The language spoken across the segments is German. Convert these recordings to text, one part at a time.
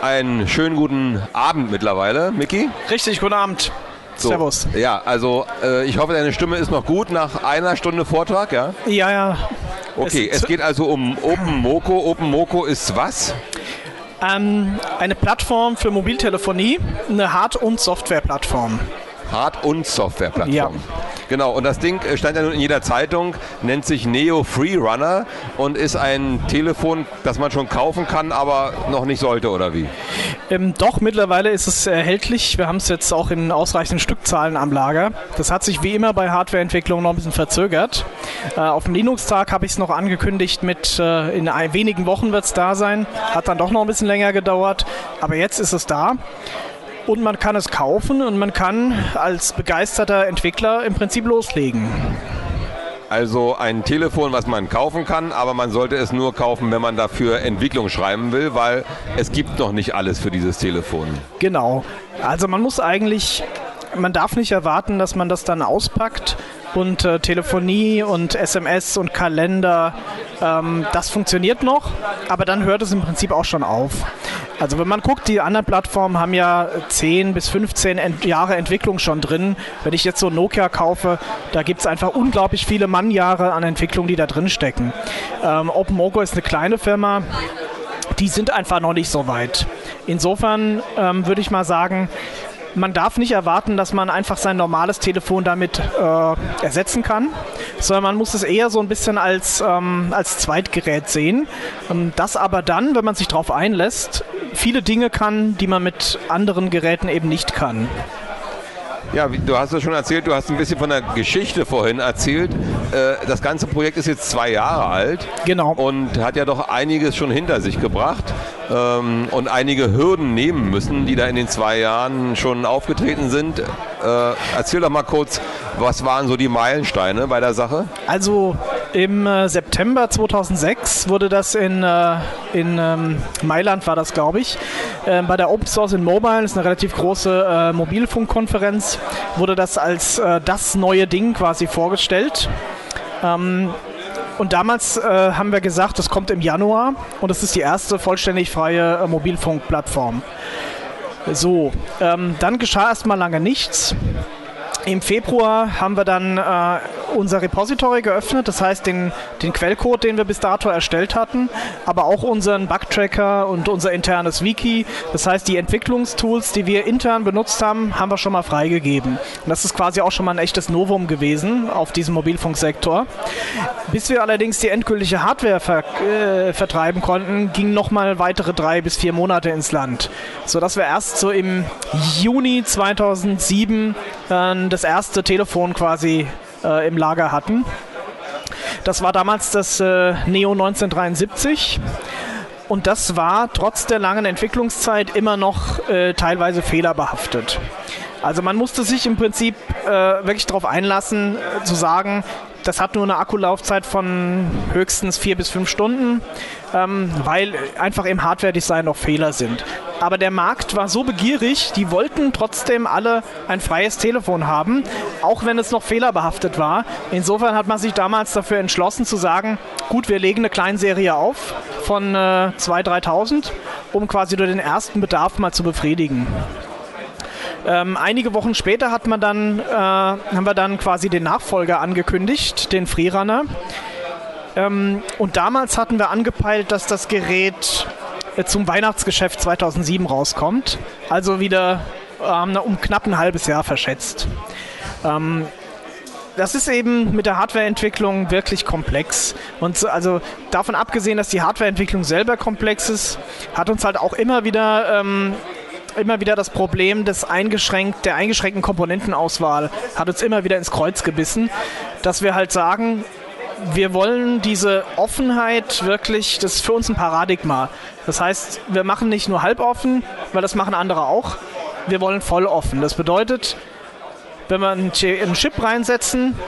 Einen schönen guten Abend mittlerweile, Micky. Richtig, guten Abend. So, Servus. Ja, also äh, ich hoffe, deine Stimme ist noch gut nach einer Stunde Vortrag, ja? Ja, ja. Okay, es, geht also um OpenMoko. OpenMoko ist was? Ähm, eine Plattform für Mobiltelefonie, eine Hard- und Softwareplattform. Hard- und Softwareplattform. Ja. Genau, und das Ding äh, stand ja nun in jeder Zeitung, nennt sich Neo Freerunner und ist ein Telefon, das man schon kaufen kann, aber noch nicht sollte, oder wie? Ähm, doch, mittlerweile ist es erhältlich. Wir haben es jetzt auch in ausreichenden Stückzahlen am Lager. Das hat sich wie immer bei Hardwareentwicklung noch ein bisschen verzögert. Äh, auf dem Linux-Tag habe ich es noch angekündigt, mit äh, in ein, wenigen Wochen wird es da sein. Hat dann doch noch ein bisschen länger gedauert, aber jetzt ist es da. Und man kann es kaufen und man kann als begeisterter Entwickler im Prinzip loslegen. Also ein Telefon, was man kaufen kann, aber man sollte es nur kaufen, wenn man dafür Entwicklung schreiben will, weil es gibt noch nicht alles für dieses Telefon. Genau. Also man muss eigentlich, man darf nicht erwarten, dass man das dann auspackt und äh, Telefonie und SMS und Kalender, ähm, das funktioniert noch, aber dann hört es im Prinzip auch schon auf. Also wenn man guckt, die anderen Plattformen haben ja 10 bis 15 Ent Jahre Entwicklung schon drin. Wenn ich jetzt so Nokia kaufe, da gibt es einfach unglaublich viele Mannjahre an Entwicklung, die da drin stecken. Ähm, OpenMoko ist eine kleine Firma, die sind einfach noch nicht so weit. Insofern ähm, würde ich mal sagen, man darf nicht erwarten, dass man einfach sein normales Telefon damit äh, ersetzen kann, sondern man muss es eher so ein bisschen als, ähm, als Zweitgerät sehen. Ähm, das aber dann, wenn man sich darauf einlässt, viele Dinge kann, die man mit anderen Geräten eben nicht kann. Ja, du hast es schon erzählt, du hast ein bisschen von der Geschichte vorhin erzählt. Äh, das ganze Projekt ist jetzt zwei Jahre alt. Genau. Und hat ja doch einiges schon hinter sich gebracht ähm, und einige Hürden nehmen müssen, die da in den zwei Jahren schon aufgetreten sind. Äh, erzähl doch mal kurz, was waren so die Meilensteine bei der Sache? Also im äh, September 2006 wurde das in, äh, in ähm, Mailand, war das glaube ich, äh, bei der Open Source in Mobile, das ist eine relativ große äh, Mobilfunkkonferenz, wurde das als äh, das neue Ding quasi vorgestellt. Ähm, und damals äh, haben wir gesagt, das kommt im Januar und es ist die erste vollständig freie äh, Mobilfunkplattform. So, ähm, dann geschah erstmal lange nichts. Im Februar haben wir dann äh, unser Repository geöffnet, das heißt den, den Quellcode, den wir bis dato erstellt hatten, aber auch unseren Bugtracker und unser internes Wiki. Das heißt, die Entwicklungstools, die wir intern benutzt haben, haben wir schon mal freigegeben. Und das ist quasi auch schon mal ein echtes Novum gewesen auf diesem Mobilfunksektor. Bis wir allerdings die endgültige Hardware ver äh, vertreiben konnten, gingen nochmal weitere drei bis vier Monate ins Land, sodass wir erst so im Juni 2007 äh, das erste Telefon quasi äh, im Lager hatten. Das war damals das äh, Neo 1973. Und das war trotz der langen Entwicklungszeit immer noch äh, teilweise fehlerbehaftet. Also man musste sich im Prinzip äh, wirklich darauf einlassen, äh, zu sagen, das hat nur eine Akkulaufzeit von höchstens vier bis fünf Stunden, ähm, weil einfach im Hardware-Design noch Fehler sind. Aber der Markt war so begierig, die wollten trotzdem alle ein freies Telefon haben, auch wenn es noch fehlerbehaftet war. Insofern hat man sich damals dafür entschlossen zu sagen, gut, wir legen eine Kleinserie auf von äh, 2.000, 3.000, um quasi nur den ersten Bedarf mal zu befriedigen. Ähm, einige Wochen später hat man dann, äh, haben wir dann quasi den Nachfolger angekündigt, den Freerunner. Ähm, und damals hatten wir angepeilt, dass das Gerät äh, zum Weihnachtsgeschäft 2007 rauskommt. Also wieder ähm, um knapp ein halbes Jahr verschätzt. Ähm, das ist eben mit der Hardwareentwicklung wirklich komplex. Und also davon abgesehen, dass die Hardwareentwicklung selber komplex ist, hat uns halt auch immer wieder ähm, immer wieder das Problem des eingeschränkt, der eingeschränkten Komponentenauswahl hat uns immer wieder ins Kreuz gebissen, dass wir halt sagen, wir wollen diese Offenheit wirklich, das ist für uns ein Paradigma. Das heißt, wir machen nicht nur halboffen, weil das machen andere auch. Wir wollen voll offen. Das bedeutet, wenn wir einen Chip reinsetzen,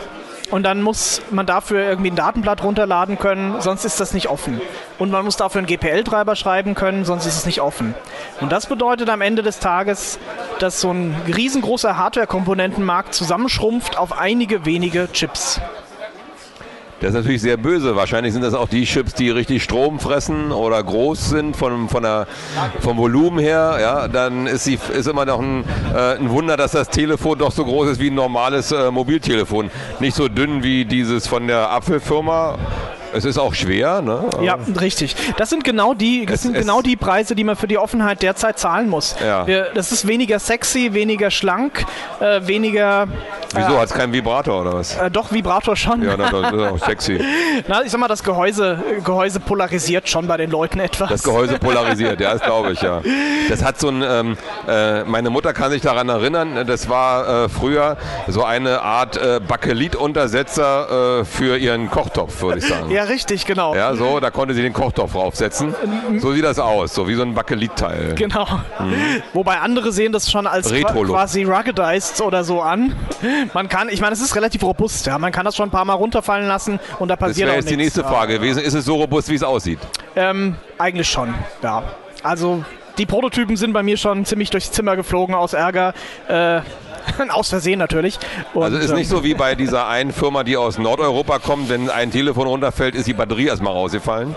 und dann muss man dafür irgendwie ein Datenblatt runterladen können, sonst ist das nicht offen. Und man muss dafür einen GPL-Treiber schreiben können, sonst ist es nicht offen. Und das bedeutet am Ende des Tages, dass so ein riesengroßer Hardware-Komponentenmarkt zusammenschrumpft auf einige wenige Chips. Das ist natürlich sehr böse. Wahrscheinlich sind das auch die Chips, die richtig Strom fressen oder groß sind von, von der, vom Volumen her. Ja, dann ist, sie, ist immer noch ein, äh, ein Wunder, dass das Telefon doch so groß ist wie ein normales äh, Mobiltelefon. Nicht so dünn wie dieses von der Apfelfirma es ist auch schwer, ne? Ja, richtig. Das sind genau die, das es, sind genau die Preise, die man für die Offenheit derzeit zahlen muss. Ja. Wir, das ist weniger sexy, weniger schlank, äh, weniger. Wieso? Äh, Hat es keinen Vibrator oder was? Äh, doch, Vibrator schon. Ja, das ist auch sexy. Na, ich sag mal, das Gehäuse, Gehäuse polarisiert schon bei den Leuten etwas. Das Gehäuse polarisiert, ja, das glaube ich, ja. Das hat so ein, ähm, äh, meine Mutter kann sich daran erinnern, das war äh, früher so eine Art äh, Bakelituntersetzer für ihren Kochtopf, würde ich sagen. Ja, ja, richtig, genau. Ja, so, da konnte sie den Kochtopf draufsetzen. So sieht das aus, so wie so ein Bakelitteil. Genau. Mhm. Wobei andere sehen das schon als quasi ruggedized oder so an. Man kann, ich meine, es ist relativ robust, ja. Man kann das schon ein paar Mal runterfallen lassen und da passiert Das wäre jetzt die nächste Frage gewesen. Ist es so robust, wie es aussieht? Ähm, eigentlich schon, ja. Also die Prototypen sind bei mir schon ziemlich durchs Zimmer geflogen aus Ärger. Äh, aus Versehen natürlich. Und, also ist nicht so wie bei dieser einen Firma, die aus Nordeuropa kommt, wenn ein Telefon runterfällt, ist die Batterie erstmal rausgefallen?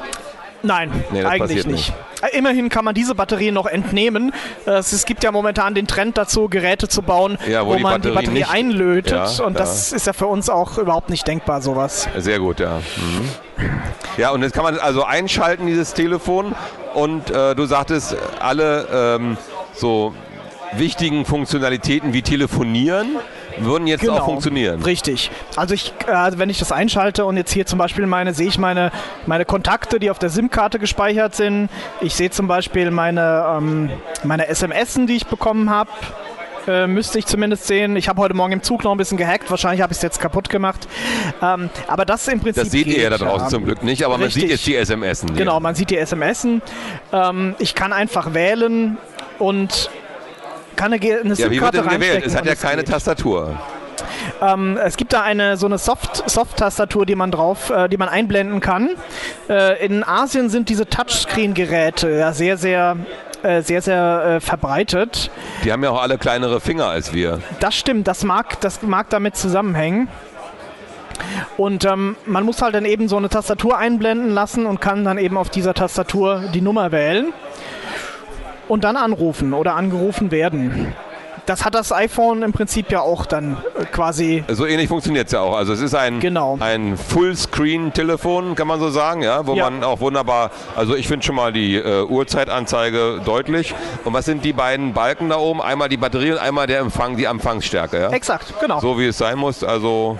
Nein, nee, eigentlich nicht. nicht. Äh, immerhin kann man diese Batterie noch entnehmen. Es gibt ja momentan den Trend dazu, Geräte zu bauen, ja, wo, wo die man Batterie die Batterie einlötet. Ja, und das ist ja für uns auch überhaupt nicht denkbar, sowas. Sehr gut, ja. Mhm. Ja, und jetzt kann man also einschalten, dieses Telefon. Und äh, du sagtest, alle ähm, so wichtigen Funktionalitäten wie Telefonieren würden jetzt genau, auch funktionieren. Richtig. Also ich, äh, wenn ich das einschalte und jetzt hier zum Beispiel meine, sehe ich meine, meine Kontakte, die auf der SIM-Karte gespeichert sind. Ich sehe zum Beispiel meine, ähm, meine SMS, die ich bekommen habe. Äh, müsste ich zumindest sehen. Ich habe heute Morgen im Zug noch ein bisschen gehackt. Wahrscheinlich habe ich es jetzt kaputt gemacht. Ähm, aber das im Prinzip. Das seht ihr ja da draußen ja. zum Glück nicht, aber Richtig. man sieht jetzt die SMS. Genau, man sieht die SMS. Ähm, ich kann einfach wählen und kann eine, eine ja, wie wird denn gewählt? Es hat ja keine geht. Tastatur. Ähm, es gibt da eine so eine Soft-Tastatur, Soft die man drauf, äh, die man einblenden kann. Äh, in Asien sind diese Touchscreen-Geräte ja sehr, sehr äh, sehr, sehr äh, verbreitet. Die haben ja auch alle kleinere Finger als wir. Das stimmt, das mag, das mag damit zusammenhängen. Und ähm, man muss halt dann eben so eine Tastatur einblenden lassen und kann dann eben auf dieser Tastatur die Nummer wählen und dann anrufen oder angerufen werden. Das hat das iPhone im Prinzip ja auch dann äh, quasi. So ähnlich funktioniert es ja auch. Also es ist ein, genau. ein Fullscreen-Telefon, kann man so sagen, ja, wo ja. man auch wunderbar, also ich finde schon mal die äh, Uhrzeitanzeige deutlich. Und was sind die beiden Balken da oben? Einmal die Batterie und einmal der Empfang, die Empfangsstärke, ja? Exakt, genau. So wie es sein muss. Also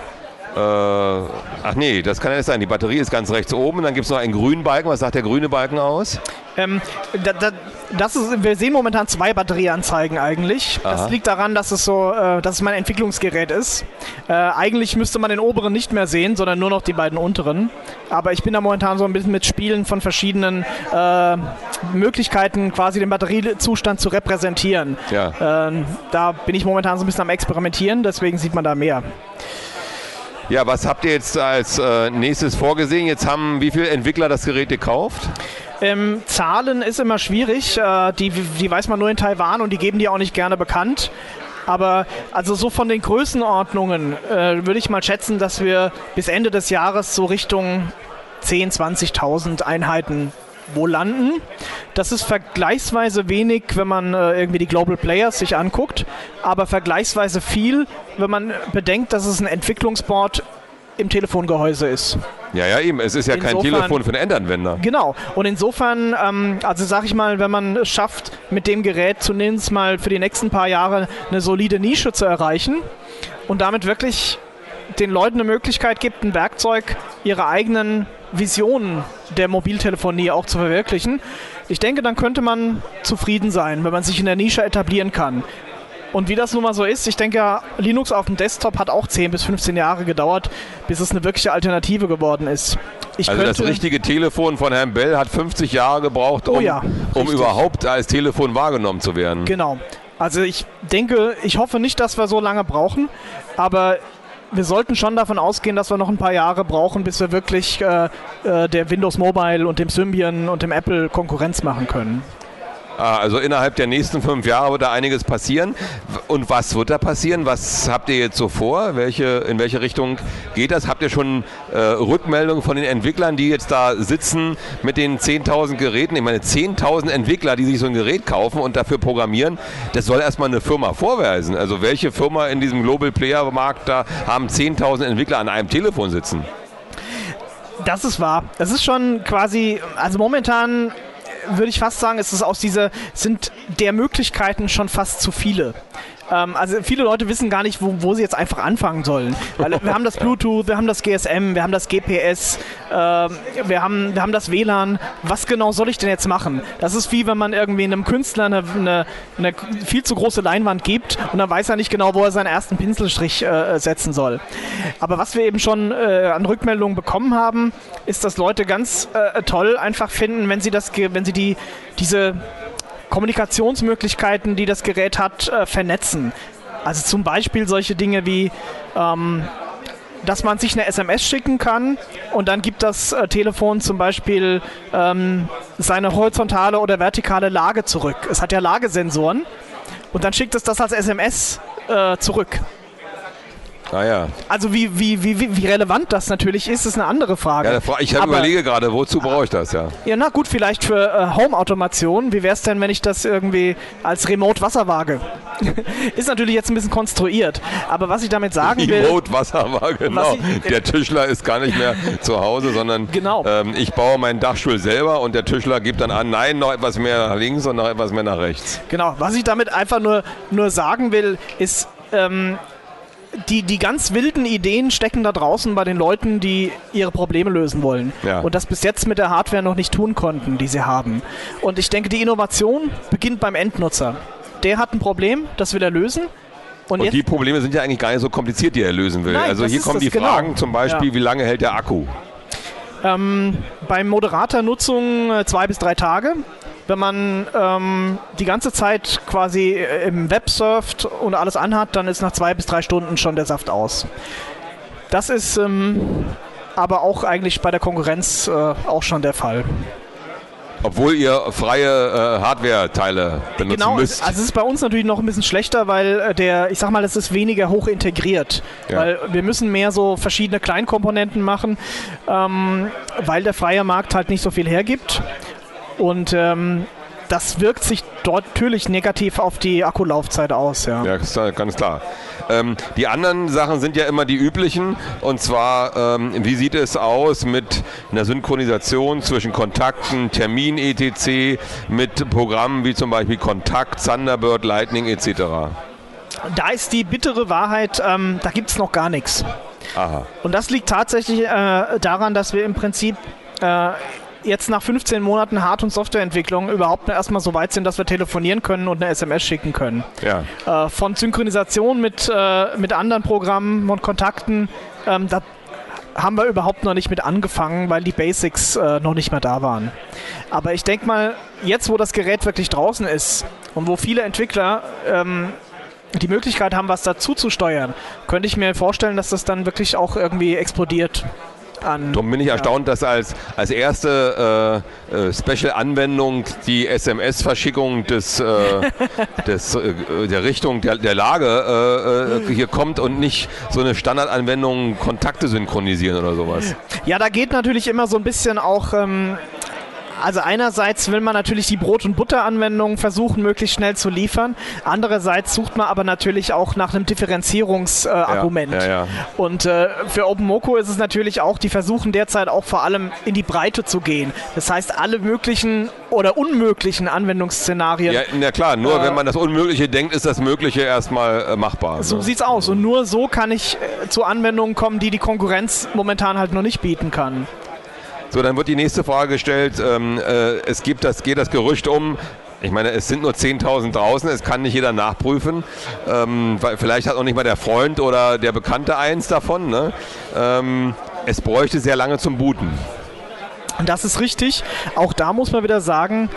ach nee, das kann ja nicht sein. Die Batterie ist ganz rechts oben. Dann gibt es noch einen grünen Balken. Was sagt der grüne Balken aus? Ähm, da, da, das ist, wir sehen momentan zwei Batterieanzeigen eigentlich. Aha. Das liegt daran, dass es so, äh, dass es mein Entwicklungsgerät ist. Äh, eigentlich müsste man den oberen nicht mehr sehen, sondern nur noch die beiden unteren. Aber ich bin da momentan so ein bisschen mit Spielen von verschiedenen äh, Möglichkeiten, quasi den Batteriezustand zu repräsentieren. Ja. Ähm, da bin ich momentan so ein bisschen am Experimentieren, deswegen sieht man da mehr. Ja, was habt ihr jetzt als äh, nächstes vorgesehen? Jetzt haben wie viele Entwickler das Gerät gekauft? Ähm, Zahlen ist immer schwierig. Äh, die, die weiß man nur in Taiwan und die geben die auch nicht gerne bekannt. Aber also so von den Größenordnungen äh, würde ich mal schätzen, dass wir bis Ende des Jahres so Richtung 10.000, 20.000 Einheiten wo landen. Das ist vergleichsweise wenig, wenn man äh, irgendwie die Global Players sich anguckt, aber vergleichsweise viel, wenn man bedenkt, dass es ein Entwicklungsboard im Telefongehäuse ist. Ja, ja, eben. Es ist ja insofern, kein Telefon für einen Endanwender. Genau. Und insofern, ähm, also sag ich mal, wenn man es schafft, mit dem Gerät zunächst mal für die nächsten paar Jahre eine solide Nische zu erreichen und damit wirklich den Leuten eine Möglichkeit gibt, ein Werkzeug, ihre eigenen Visionen der Mobiltelefonie auch zu verwirklichen. Ich denke, dann könnte man zufrieden sein, wenn man sich in der Nische etablieren kann. Und wie das nun mal so ist, ich denke, Linux auf dem Desktop hat auch 10 bis 15 Jahre gedauert, bis es eine wirkliche Alternative geworden ist. Ich also das richtige Telefon von Herrn Bell hat 50 Jahre gebraucht, um, oh ja, um überhaupt als Telefon wahrgenommen zu werden. Genau. Also ich denke, ich hoffe nicht, dass wir so lange brauchen, aber wir sollten schon davon ausgehen, dass wir noch ein paar Jahre brauchen, bis wir wirklich äh, äh, der Windows Mobile und dem Symbian und dem Apple Konkurrenz machen können. Ah, also innerhalb der nächsten fünf Jahre wird da einiges passieren. Und was wird da passieren? Was habt ihr jetzt so vor? Welche, in welche Richtung geht das? Habt ihr schon äh, Rückmeldungen von den Entwicklern, die jetzt da sitzen mit den 10.000 Geräten? Ich meine, 10.000 Entwickler, die sich so ein Gerät kaufen und dafür programmieren, das soll erstmal eine Firma vorweisen. Also welche Firma in diesem Global Player Markt da haben 10.000 Entwickler an einem Telefon sitzen? Das ist wahr. Das ist schon quasi, also momentan würde ich fast sagen, ist es aus dieser, sind der Möglichkeiten schon fast zu viele. Ähm, also viele Leute wissen gar nicht, wo, wo sie jetzt einfach anfangen sollen. Weil wir haben das Bluetooth, wir haben das GSM, wir haben das GPS, äh, wir, haben, wir haben das WLAN. Was genau soll ich denn jetzt machen? Das ist wie wenn man irgendwie einem Künstler eine, eine, eine viel zu große Leinwand gibt und dann weiß er nicht genau, wo er seinen ersten Pinselstrich äh, setzen soll. Aber was wir eben schon äh, an Rückmeldungen bekommen haben, ist, dass Leute ganz äh, toll einfach finden, wenn sie das, wenn sie die, diese Kommunikationsmöglichkeiten, die das Gerät hat, äh, vernetzen. Also zum Beispiel solche Dinge wie, ähm, dass man sich eine SMS schicken kann und dann gibt das äh, Telefon zum Beispiel ähm, seine horizontale oder vertikale Lage zurück. Es hat ja Lagesensoren und dann schickt es das als SMS äh, zurück. Ah ja. Also wie, wie, wie, wie relevant das natürlich ist, ist eine andere Frage. Ja, ich überlege gerade, wozu brauche ich das, ja? Ja, na gut, vielleicht für äh, Home-Automation. Wie wäre es denn, wenn ich das irgendwie als Remote-Wasserwaage? ist natürlich jetzt ein bisschen konstruiert. Aber was ich damit sagen will... Remote-Wasserwaage, genau. Der Tischler ist gar nicht mehr zu Hause, sondern genau. ähm, ich baue meinen Dachstuhl selber und der Tischler gibt dann an, nein, noch etwas mehr nach links und noch etwas mehr nach rechts. Genau, was ich damit einfach nur, nur sagen will, ist... Ähm, die, die ganz wilden Ideen stecken da draußen bei den Leuten, die ihre Probleme lösen wollen. Ja. Und das bis jetzt mit der Hardware noch nicht tun konnten, die sie haben. Und ich denke, die Innovation beginnt beim Endnutzer. Der hat ein Problem, das will er lösen. Und, und die Probleme sind ja eigentlich gar nicht so kompliziert, die er lösen will. Nein, also hier kommen die genau. Fragen zum Beispiel, ja. wie lange hält der Akku? Ähm, bei moderater Nutzung äh, zwei bis drei Tage wenn man ähm, die ganze Zeit quasi äh, im Web surft und alles anhat, dann ist nach zwei bis drei Stunden schon der Saft aus. Das ist ähm, aber auch eigentlich bei der Konkurrenz äh, auch schon der Fall. Obwohl ihr freie äh, Hardware-Teile benutzen genau, müsst. Also es ist bei uns natürlich noch ein bisschen schlechter, weil äh, der, ich sag mal, es ist weniger hoch integriert. Ja. Weil wir müssen mehr so verschiedene Kleinkomponenten machen, ähm, weil der freie Markt halt nicht so viel hergibt. Und ähm, das wirkt sich dort natürlich negativ auf die Akkulaufzeit aus. Ja, ja ganz klar. Ähm, die anderen Sachen sind ja immer die üblichen. Und zwar, ähm, wie sieht es aus mit einer Synchronisation zwischen Kontakten, Termin etc., mit Programmen wie zum Beispiel Kontakt, Thunderbird, Lightning etc.? Da ist die bittere Wahrheit, ähm, da gibt es noch gar nichts. Aha. Und das liegt tatsächlich äh, daran, dass wir im Prinzip äh, jetzt nach 15 Monaten Hard- und Softwareentwicklung überhaupt erstmal so weit sind, dass wir telefonieren können und eine SMS schicken können. Ja. Äh, von Synchronisation mit, äh, mit anderen Programmen und Kontakten, ähm, da haben wir überhaupt noch nicht mit angefangen, weil die Basics äh, noch nicht mehr da waren. Aber ich denke mal, jetzt wo das Gerät wirklich draußen ist und wo viele Entwickler ähm, die Möglichkeit haben, was dazu zu steuern, könnte ich mir vorstellen, dass das dann wirklich auch irgendwie explodiert an. Darum bin ich ja. erstaunt, dass als, als erste äh, äh, Special-Anwendung die SMS-Verschickung des, äh, des, äh, der Richtung der, der Lage äh, hier kommt und nicht so eine Standardanwendung Kontakte synchronisieren oder sowas. Ja, da geht natürlich immer so ein bisschen auch ähm, also einerseits will man natürlich die Brot- und Butter-Anwendungen versuchen, möglichst schnell zu liefern. Andererseits sucht man aber natürlich auch nach einem Differenzierungsargument. Äh, ja, ja, ja. Und äh, für OpenMoko ist es natürlich auch, die versuchen derzeit auch vor allem in die Breite zu gehen. Das heißt, alle möglichen oder unmöglichen Anwendungsszenarien. Ja, na klar, nur äh, wenn man das Unmögliche denkt, ist das Mögliche erstmal äh, machbar. So ne? sieht's aus. Und nur so kann ich äh, zu Anwendungen kommen, die die Konkurrenz momentan halt noch nicht bieten kann. So, dann wird die nächste Frage gestellt. Ähm, äh, es gibt das, geht das Gerücht um, ich meine, es sind nur 10.000 draußen, es kann nicht jeder nachprüfen. Ähm, weil vielleicht hat auch nicht mal der Freund oder der Bekannte eins davon. Ne? Ähm, es bräuchte sehr lange zum Booten. Das ist richtig. Auch da muss man wieder sagen,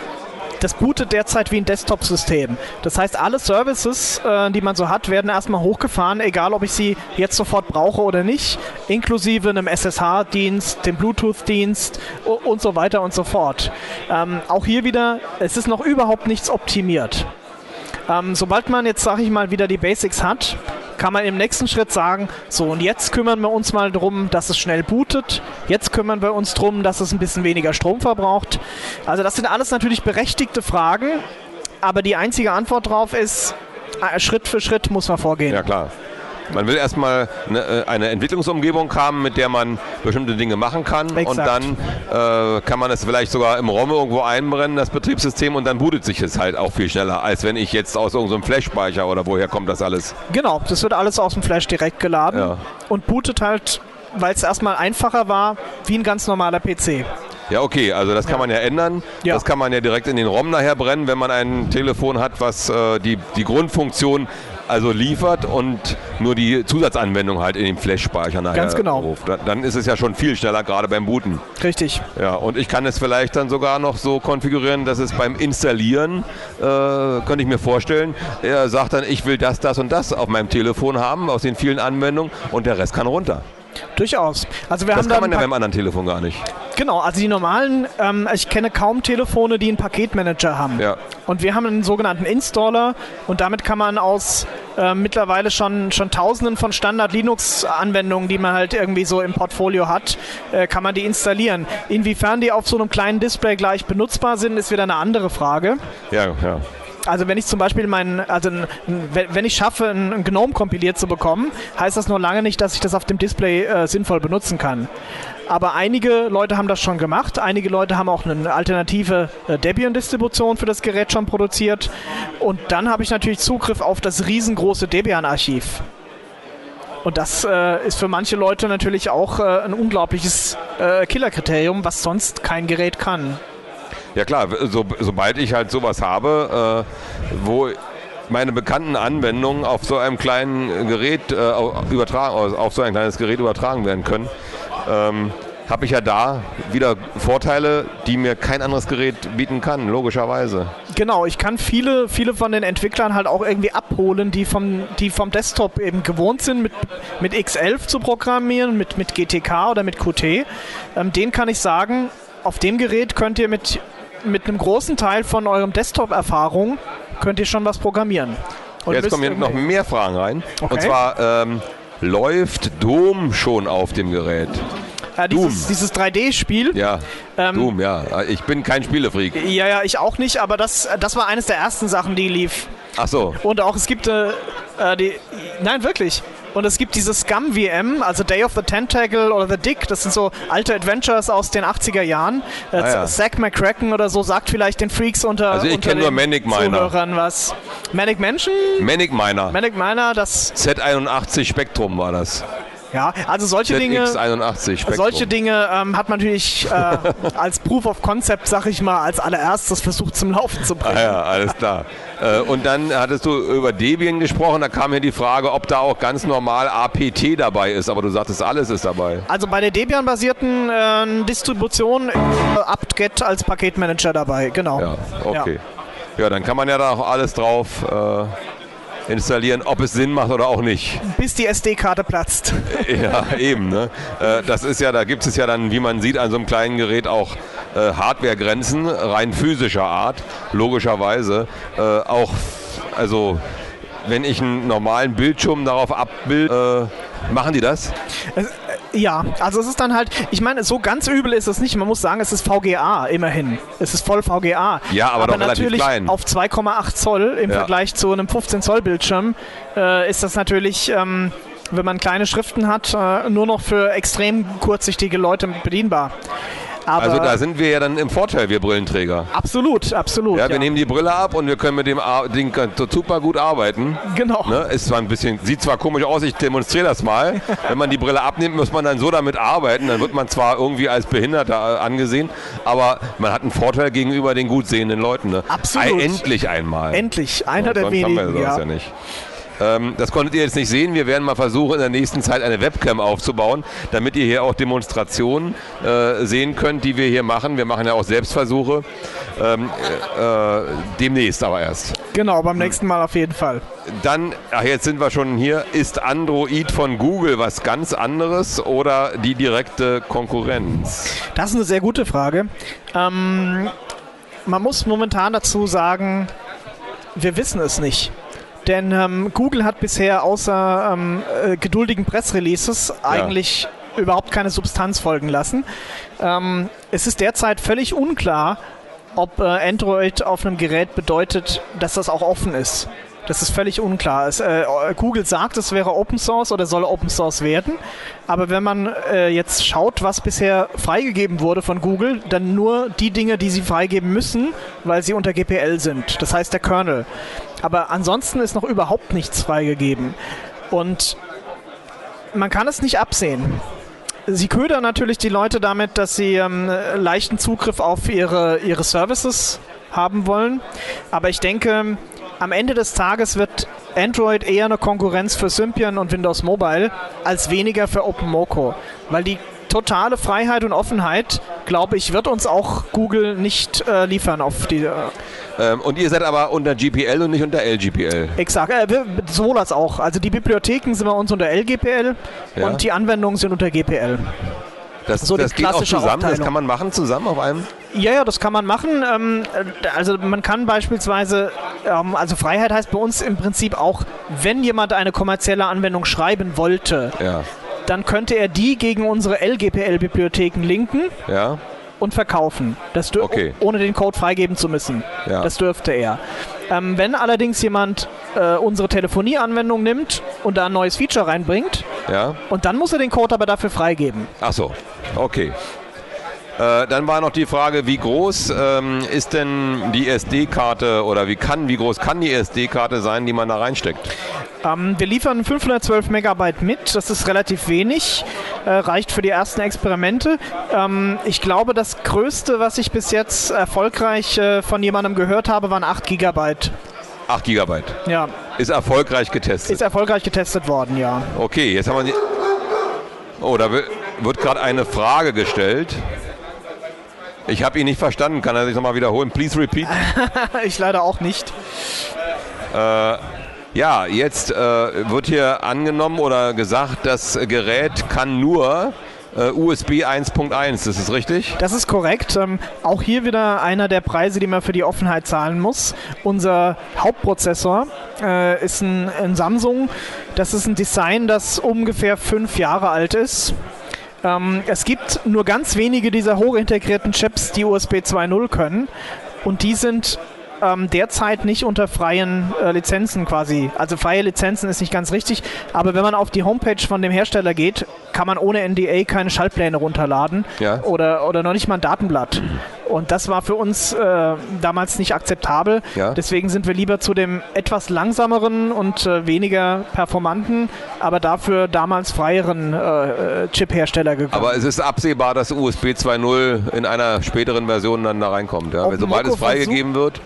das bootet derzeit wie ein Desktop-System. Das heißt, alle Services, äh, die man so hat, werden erstmal hochgefahren, egal ob ich sie jetzt sofort brauche oder nicht, inklusive einem SSH-Dienst, dem Bluetooth-Dienst und so weiter und so fort. Ähm, auch hier wieder, es ist noch überhaupt nichts optimiert. Ähm, sobald man jetzt, sage ich mal, wieder die Basics hat, kann man im nächsten Schritt sagen, so und jetzt kümmern wir uns mal darum, dass es schnell bootet. Jetzt kümmern wir uns darum, dass es ein bisschen weniger Strom verbraucht. Also das sind alles natürlich berechtigte Fragen, aber die einzige Antwort darauf ist, äh, Schritt für Schritt muss man vorgehen. Ja klar. Man will erstmal eine, äh, eine, Entwicklungsumgebung haben, mit der man bestimmte Dinge machen kann. Exakt. Und dann äh, kann man es vielleicht sogar im ROM irgendwo einbrennen, das Betriebssystem, und dann bootet sich es halt auch viel schneller, als wenn ich jetzt aus irgendeinem Flash-Speicher oder woher kommt das alles? Genau, das wird alles aus dem Flash direkt geladen ja. und bootet halt, weil es erstmal einfacher war, wie ein ganz normaler PC. Ja, okay, also das kann ja. man ja ändern. Ja. Das kann man ja direkt in den ROM nachher brennen, wenn man ein Telefon hat, was äh, die, die Grundfunktion also liefert und nur die Zusatzanwendung halt in den Flash-Speicher nachher Ganz genau. ruft. Dann ist es ja schon viel schneller, gerade beim Booten. Richtig. Ja, und ich kann es vielleicht dann sogar noch so konfigurieren, dass es beim Installieren, äh, könnte ich mir vorstellen, er sagt dann, ich will das, das und das auf meinem Telefon haben, aus den vielen Anwendungen und der Rest kann runter. Durchaus. Also wir das haben kann man ja beim anderen Telefon gar nicht. Genau, also die normalen, ähm, ich kenne kaum Telefone, die einen Paketmanager haben. Ja. Und wir haben einen sogenannten Installer und damit kann man aus äh, mittlerweile schon, schon tausenden von Standard-Linux-Anwendungen, die man halt irgendwie so im Portfolio hat, äh, kann man die installieren. Inwiefern die auf so einem kleinen Display gleich benutzbar sind, ist wieder eine andere Frage. Ja, ja. Also wenn ich zum Beispiel meinen, also wenn ich schaffe, einen GNOME kompiliert zu bekommen, heißt das nur lange nicht, dass ich das auf dem Display äh, sinnvoll benutzen kann. Aber einige Leute haben das schon gemacht. Einige Leute haben auch eine alternative äh, Debian-Distribution für das Gerät schon produziert. Und dann habe ich natürlich Zugriff auf das riesengroße Debian-Archiv. Und das äh, ist für manche Leute natürlich auch äh, ein unglaubliches äh, Killerkriterium, was sonst kein Gerät kann. Ja klar, so, sobald ich halt sowas habe, äh, wo meine bekannten Anwendungen auf so einem kleinen Gerät äh, übertragen, auf so ein kleines Gerät übertragen werden können, ähm, habe ich ja da wieder Vorteile, die mir kein anderes Gerät bieten kann, logischerweise. Genau, ich kann viele, viele von den Entwicklern halt auch irgendwie abholen, die vom, die vom Desktop eben gewohnt sind, mit, mit X11 zu programmieren, mit, mit GTK oder mit Qt. Ähm, den kann ich sagen, auf dem Gerät könnt ihr mit mit einem großen Teil von eurem Desktop-Erfahrung könnt ihr schon was programmieren. Und Jetzt kommen hier noch mehr Fragen rein. Okay. Und zwar ähm, läuft Doom schon auf dem Gerät? Ja, dieses, dieses 3D-Spiel. Ja, ähm, Doom, ja. Ich bin kein Spielefreak. Ja, ja, ich auch nicht, aber das, das war eines der ersten Sachen, die lief. Ach so. Und auch es gibt äh, äh die. Nein, wirklich. Und es gibt diese Scum VM, also Day of the Tentacle oder The Dick, das sind so alte Adventures aus den 80er Jahren. Ah, ja. Zack McCracken oder so sagt vielleicht den Freaks unter, also ich kenne nur Manic Miner. Zuhörern was. Manic Mansion? Manic Miner. Manic Miner, das... Z81 Spektrum war das. Ja, also solche ZX81 Dinge, solche Dinge ähm, hat man natürlich äh, als Proof of Concept, sag ich mal, als allererstes versucht zum Laufen zu bringen. Ah ja, alles klar. Äh, und dann hattest du über Debian gesprochen, da kam hier die Frage, ob da auch ganz normal APT dabei ist, aber du sagtest, alles ist dabei. Also bei der Debian-basierten äh, Distribution apt-get als Paketmanager dabei, genau. Ja, okay. Ja. ja, dann kann man ja da auch alles drauf äh, installieren, ob es Sinn macht oder auch nicht. Bis die SD-Karte platzt. Ja, eben. Ne? Äh, das ist ja, da gibt es ja dann, wie man sieht, an so einem kleinen Gerät auch äh, Hardware-Grenzen, rein physischer Art, logischerweise. Äh, auch, also wenn ich einen normalen Bildschirm darauf abbilde, äh, machen die das? Ja, also es ist dann halt, ich meine, so ganz übel ist es nicht. Man muss sagen, es ist VGA immerhin. Es ist voll VGA. Ja, aber, aber doch natürlich auf 2,8 Zoll im ja. Vergleich zu einem 15 Zoll Bildschirm äh, ist das natürlich. Ähm, wenn man kleine Schriften hat, äh, nur noch für extrem kurzsichtige Leute bedienbar. Aber also da sind wir ja dann im Vorteil, wir Brillenträger. Absolut, absolut. Ja, wir ja. nehmen die Brille ab und wir können mit dem Ding super gut arbeiten. Genau. Ne? Ist zwar ein bisschen, sieht zwar komisch aus, ich demonstriere das mal. Wenn man die Brille abnimmt, muss man dann so damit arbeiten. Dann wird man zwar irgendwie als Behinderter äh, angesehen, aber man hat einen Vorteil gegenüber den gut sehenden Leuten. Ne? Absolut. Endlich einmal. Endlich, einer der wenigen. Haben wir das ja. ja nicht. Ähm, das konntet ihr jetzt nicht sehen. Wir werden mal versuchen, in der nächsten Zeit eine Webcam aufzubauen, damit ihr hier auch Demonstrationen äh, sehen könnt, die wir hier machen. Wir machen ja auch Selbstversuche. Ähm, äh, demnächst aber erst. Genau, beim nächsten Mal auf jeden Fall. Dann, ach jetzt sind wir schon hier, ist Android von Google was ganz anderes oder die direkte Konkurrenz? Das ist eine sehr gute Frage. Ähm, man muss momentan dazu sagen, wir wissen es nicht. Denn ähm, Google hat bisher außer ähm, äh, geduldigen Pressreleases ja. eigentlich überhaupt keine Substanz folgen lassen. Ähm, es ist derzeit völlig unklar, ob äh, Android auf einem Gerät bedeutet, dass das auch offen ist. Das ist völlig unklar. Es, äh, Google sagt, es wäre Open Source oder soll Open Source werden. Aber wenn man äh, jetzt schaut, was bisher freigegeben wurde von Google, dann nur die Dinge, die sie freigeben müssen, weil sie unter GPL sind. Das heißt der Kernel. Aber ansonsten ist noch überhaupt nichts freigegeben. Und man kann es nicht absehen. Sie ködern natürlich die Leute damit, dass sie ähm, leichten Zugriff auf ihre, ihre Services haben wollen. Aber ich denke, am Ende des Tages wird Android eher eine Konkurrenz für Symbian und Windows Mobile als weniger für OpenMoko, weil die totale Freiheit und Offenheit, glaube ich, wird uns auch Google nicht äh, liefern auf die. Äh ähm, und ihr seid aber unter GPL und nicht unter LGPL. Exakt, äh, sowohl als auch. Also die Bibliotheken sind bei uns unter LGPL ja. und die Anwendungen sind unter GPL. Das, so das geht auch zusammen, Aufteilung. das kann man machen zusammen auf einem? Ja, ja, das kann man machen. Ähm, also man kann beispielsweise, ähm, also Freiheit heißt bei uns im Prinzip auch, wenn jemand eine kommerzielle Anwendung schreiben wollte, ja. dann könnte er die gegen unsere LGPL-Bibliotheken linken. Ja und verkaufen. Das okay. ohne den Code freigeben zu müssen. Ja. Das dürfte er. Ähm, wenn allerdings jemand äh, unsere Telefonieanwendung nimmt und da ein neues Feature reinbringt, ja. und dann muss er den Code aber dafür freigeben. Ach so, okay. Äh, dann war noch die Frage, wie groß ähm, ist denn die SD-Karte oder wie kann, wie groß kann die SD-Karte sein, die man da reinsteckt? Ähm, wir liefern 512 Megabyte mit, das ist relativ wenig, äh, reicht für die ersten Experimente. Ähm, ich glaube, das Größte, was ich bis jetzt erfolgreich äh, von jemandem gehört habe, waren 8 Gigabyte. 8 Gigabyte? Ja. Ist erfolgreich getestet? Ist erfolgreich getestet worden, ja. Okay, jetzt haben wir... Oh, da wird gerade eine Frage gestellt. Ich habe ihn nicht verstanden. Kann er sich nochmal wiederholen? Please repeat. ich leider auch nicht. Äh, ja, jetzt äh, wird hier angenommen oder gesagt, das Gerät kann nur USB 1.1, das ist richtig? Das ist korrekt. Ähm, auch hier wieder einer der Preise, die man für die Offenheit zahlen muss. Unser Hauptprozessor äh, ist ein, ein Samsung. Das ist ein Design, das ungefähr fünf Jahre alt ist. Ähm, es gibt nur ganz wenige dieser hochintegrierten Chips, die USB 2.0 können. Und die sind ähm, derzeit nicht unter freien äh, Lizenzen quasi. Also freie Lizenzen ist nicht ganz richtig, aber wenn man auf die Homepage von dem Hersteller geht, kann man ohne NDA keine Schaltpläne runterladen ja. oder, oder noch nicht mal ein Datenblatt. Und das war für uns äh, damals nicht akzeptabel. Ja. Deswegen sind wir lieber zu dem etwas langsameren und äh, weniger performanten, aber dafür damals freieren äh, äh Chip-Hersteller gekommen. Aber es ist absehbar, dass USB 2.0 in einer späteren Version dann da reinkommt. Ja? Sobald es freigegeben wird.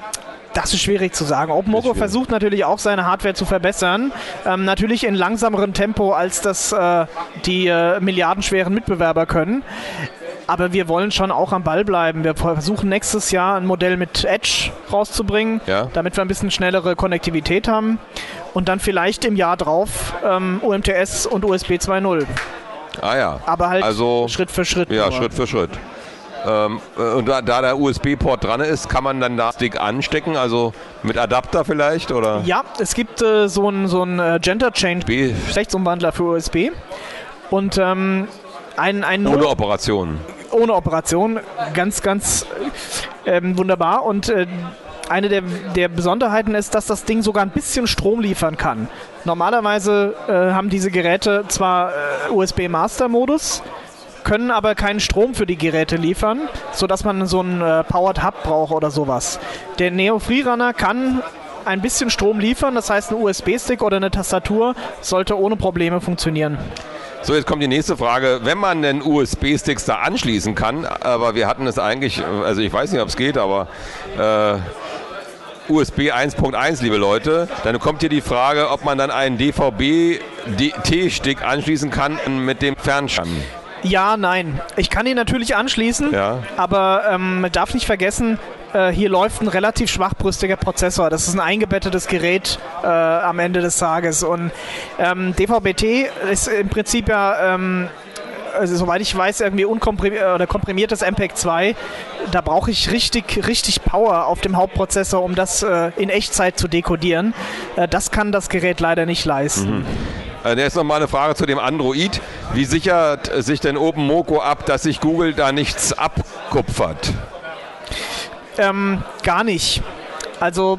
Das ist schwierig zu sagen. OpenMoko versucht natürlich auch seine Hardware zu verbessern. Ähm, natürlich in langsamerem Tempo, als das äh, die äh, milliardenschweren Mitbewerber können. Aber wir wollen schon auch am Ball bleiben. Wir versuchen nächstes Jahr ein Modell mit Edge rauszubringen, ja. damit wir ein bisschen schnellere Konnektivität haben. Und dann vielleicht im Jahr drauf ähm, UMTS und USB 2.0. Ah ja. Aber halt also, Schritt für Schritt. Ja, nur. Schritt für Schritt. Ähm, äh, und da, da der USB-Port dran ist, kann man dann da Stick anstecken, also mit Adapter vielleicht oder? Ja, es gibt äh, so einen so äh, Gender Change Rechtsumwandler für USB und ähm, ein, ein ohne Operation. Ohne Operation, ganz, ganz ähm, wunderbar und äh, eine der, der, Besonderheiten ist, dass das Ding sogar ein bisschen Strom liefern kann. Normalerweise äh, haben diese Geräte zwar äh, USB-Master-Modus, können aber keinen Strom für die Geräte liefern, sodass man so einen äh, Powered Hub braucht oder sowas. Der Neo Freerunner kann ein bisschen Strom liefern, das heißt ein USB-Stick oder eine Tastatur sollte ohne Probleme funktionieren. So, jetzt kommt die nächste Frage. Wenn man den USB-Sticks da anschließen kann, aber wir hatten es eigentlich, also ich weiß nicht, ob es geht, aber äh, USB 1.1, liebe Leute, dann kommt hier die Frage, ob man dann einen DVB-T-Stick anschließen kann mit dem Fernschirm. Ja, nein. Ich kann ihn natürlich anschließen, Ja. aber ähm, man darf nicht vergessen, äh, hier läuft ein relativ schwachbrüstiger Prozessor. Das ist ein eingebettetes Gerät äh, am Ende des Tages. Und ähm, DVB-T ist im Prinzip ja, ähm, also, soweit ich weiß, irgendwie unkomprimiert oder komprimiertes MPEG 2. Da brauche ich richtig, richtig Power auf dem Hauptprozessor, um das äh, in Echtzeit zu dekodieren. Äh, das kann das Gerät leider nicht leisten. Äh, Jetzt noch mal eine Frage zu dem Android. Wie sichert sich denn OpenMoko ab, dass sich Google da nichts abkupfert? Ähm, gar nicht. Also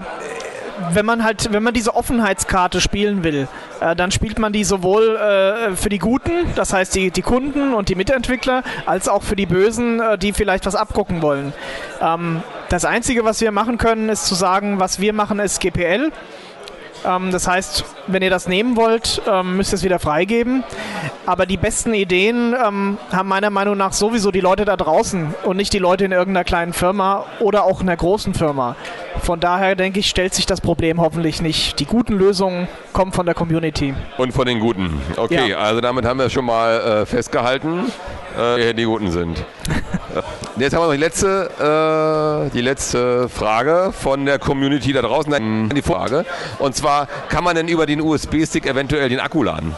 wenn man halt, wenn man diese Offenheitskarte spielen will, äh, dann spielt man die sowohl äh, für die Guten, das heißt die, die Kunden und die Mitentwickler, als auch für die Bösen, äh, die vielleicht was abgucken wollen. Ähm, das Einzige, was wir machen können, ist zu sagen, was wir machen, ist GPL. Ähm, das heißt, wenn ihr das nehmen wollt, ähm, müsst ihr es wieder freigeben. Aber die besten Ideen ähm, haben meiner Meinung nach sowieso die Leute da draußen und nicht die Leute in irgendeiner kleinen Firma oder auch in einer großen Firma. Von daher denke ich, stellt sich das Problem hoffentlich nicht. Die guten Lösungen kommen von der Community. Und von den Guten. Okay, Ja. also damit haben wir schon mal äh, festgehalten, äh, die Guten sind. Jetzt haben wir noch die letzte, äh, die letzte Frage von der Community da draußen. Die Frage. Und zwar, kann man denn über den USB-Stick eventuell den Akku laden?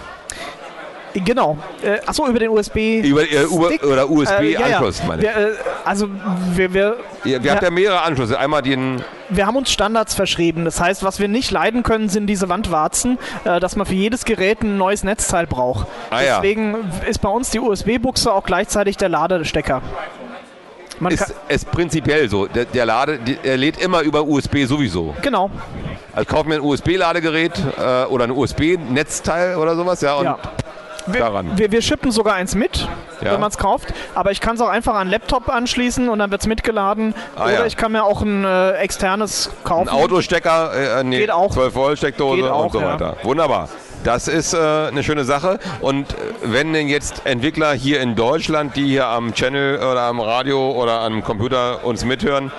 Genau. Äh, achso, über den USB. Über, äh, über, oder Äh, ja, ja. USB-Anschluss, meine ich. Wir, äh, also wir, wir, Ihr, ihr habt ja mehrere Anschlüsse. Einmal den wir haben uns Standards verschrieben. Das heißt, was wir nicht leiden können, sind diese Wandwarzen, äh, dass man für jedes Gerät ein neues Netzteil braucht. Ah, ja. Deswegen ist bei uns die USB-Buchse auch gleichzeitig der Ladestecker. Man ist, ist prinzipiell so. Der, der Lade, der lädt immer über USB sowieso. genau. Also ich kaufe mir ein USB-Ladegerät äh, oder ein USB-Netzteil oder sowas, ja, und Ja. Wir, daran. wir, wir shippen sogar eins mit, Ja. wenn man es kauft. Aber ich kann es auch einfach an einen Laptop anschließen und dann wird es mitgeladen. Ah, Oder ja. ich kann mir auch ein äh, externes kaufen. ein Autostecker, äh, nee, Geht auch. 12 Volt Steckdose auch, und so ja. weiter. Wunderbar. Das ist äh, eine schöne Sache. Und äh, wenn denn jetzt Entwickler hier in Deutschland, die hier am Channel oder am Radio oder am Computer uns mithören,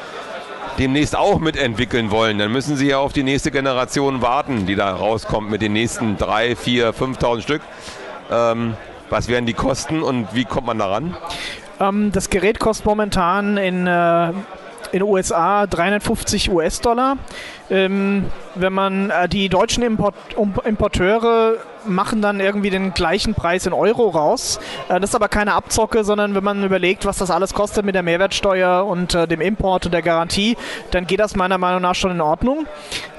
demnächst auch mitentwickeln wollen, dann müssen sie ja auf die nächste Generation warten, die da rauskommt mit den nächsten 3, 4, 5.000 Stück. Ähm, was wären die Kosten und wie kommt man daran? Ähm, das Gerät kostet momentan in, äh, in USA 350 US-Dollar. Ähm, wenn man äh, die deutschen Import Importeure machen dann irgendwie den gleichen Preis in Euro raus. Äh, das ist aber keine Abzocke, sondern wenn man überlegt, was das alles kostet mit der Mehrwertsteuer und äh, dem Import und der Garantie, dann geht das meiner Meinung nach schon in Ordnung.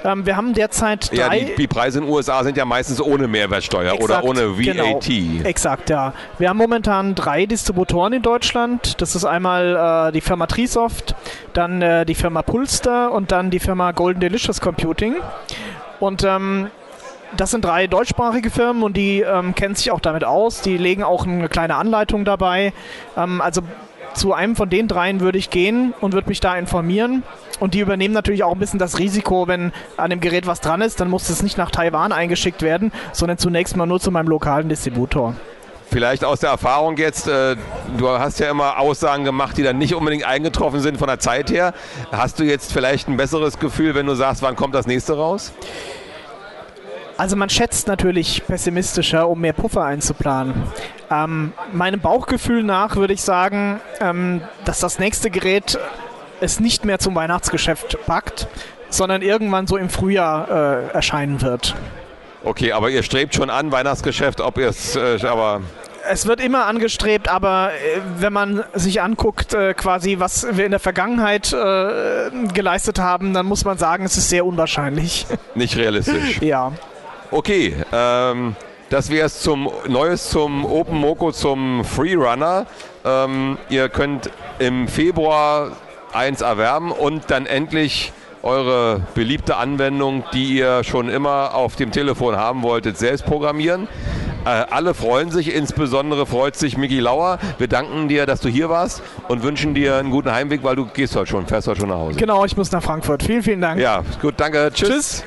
Ähm, wir haben derzeit Ja, drei die, die Preise in den USA sind ja meistens ohne Mehrwertsteuer Exakt, oder ohne VAT. Genau. Exakt, ja. Wir haben momentan drei Distributoren in Deutschland. Das ist einmal äh, die Firma Trisoft, dann äh, die Firma Pulster und dann die Firma Golden Delicious Computing. Und ähm, das sind drei deutschsprachige Firmen und die ähm, kennen sich auch damit aus. Die legen auch eine kleine Anleitung dabei. Ähm, also zu einem von den dreien würde ich gehen und würde mich da informieren. Und die übernehmen natürlich auch ein bisschen das Risiko, wenn an dem Gerät was dran ist, dann muss es nicht nach Taiwan eingeschickt werden, sondern zunächst mal nur zu meinem lokalen Distributor. Vielleicht aus der Erfahrung jetzt, äh, du hast ja immer Aussagen gemacht, die dann nicht unbedingt eingetroffen sind von der Zeit her. Hast du jetzt vielleicht ein besseres Gefühl, wenn du sagst, wann kommt das nächste raus? Also man schätzt natürlich pessimistischer, um mehr Puffer einzuplanen. Ähm, meinem Bauchgefühl nach würde ich sagen, ähm, dass das nächste Gerät es nicht mehr zum Weihnachtsgeschäft packt, sondern irgendwann so im Frühjahr äh, erscheinen wird. Okay, aber ihr strebt schon an, Weihnachtsgeschäft, ob ihr es, äh, aber Es wird immer angestrebt, aber äh, wenn man sich anguckt, äh, quasi, was wir in der Vergangenheit äh, geleistet haben, dann muss man sagen, es ist sehr unwahrscheinlich. nicht realistisch. ja. Okay, ähm, das wäre es zum Neues zum Open Moko zum Freerunner. Ähm, ihr könnt im Februar eins erwerben und dann endlich eure beliebte Anwendung, die ihr schon immer auf dem Telefon haben wolltet, selbst programmieren. Äh, alle freuen sich, insbesondere freut sich Miki Lauer. Wir danken dir, dass du hier warst und wünschen dir einen guten Heimweg, weil du gehst heute schon, fährst heute schon nach Hause. Genau, ich muss nach Frankfurt. Vielen, vielen Dank. Ja, gut, danke. Tschüss. Tschüss.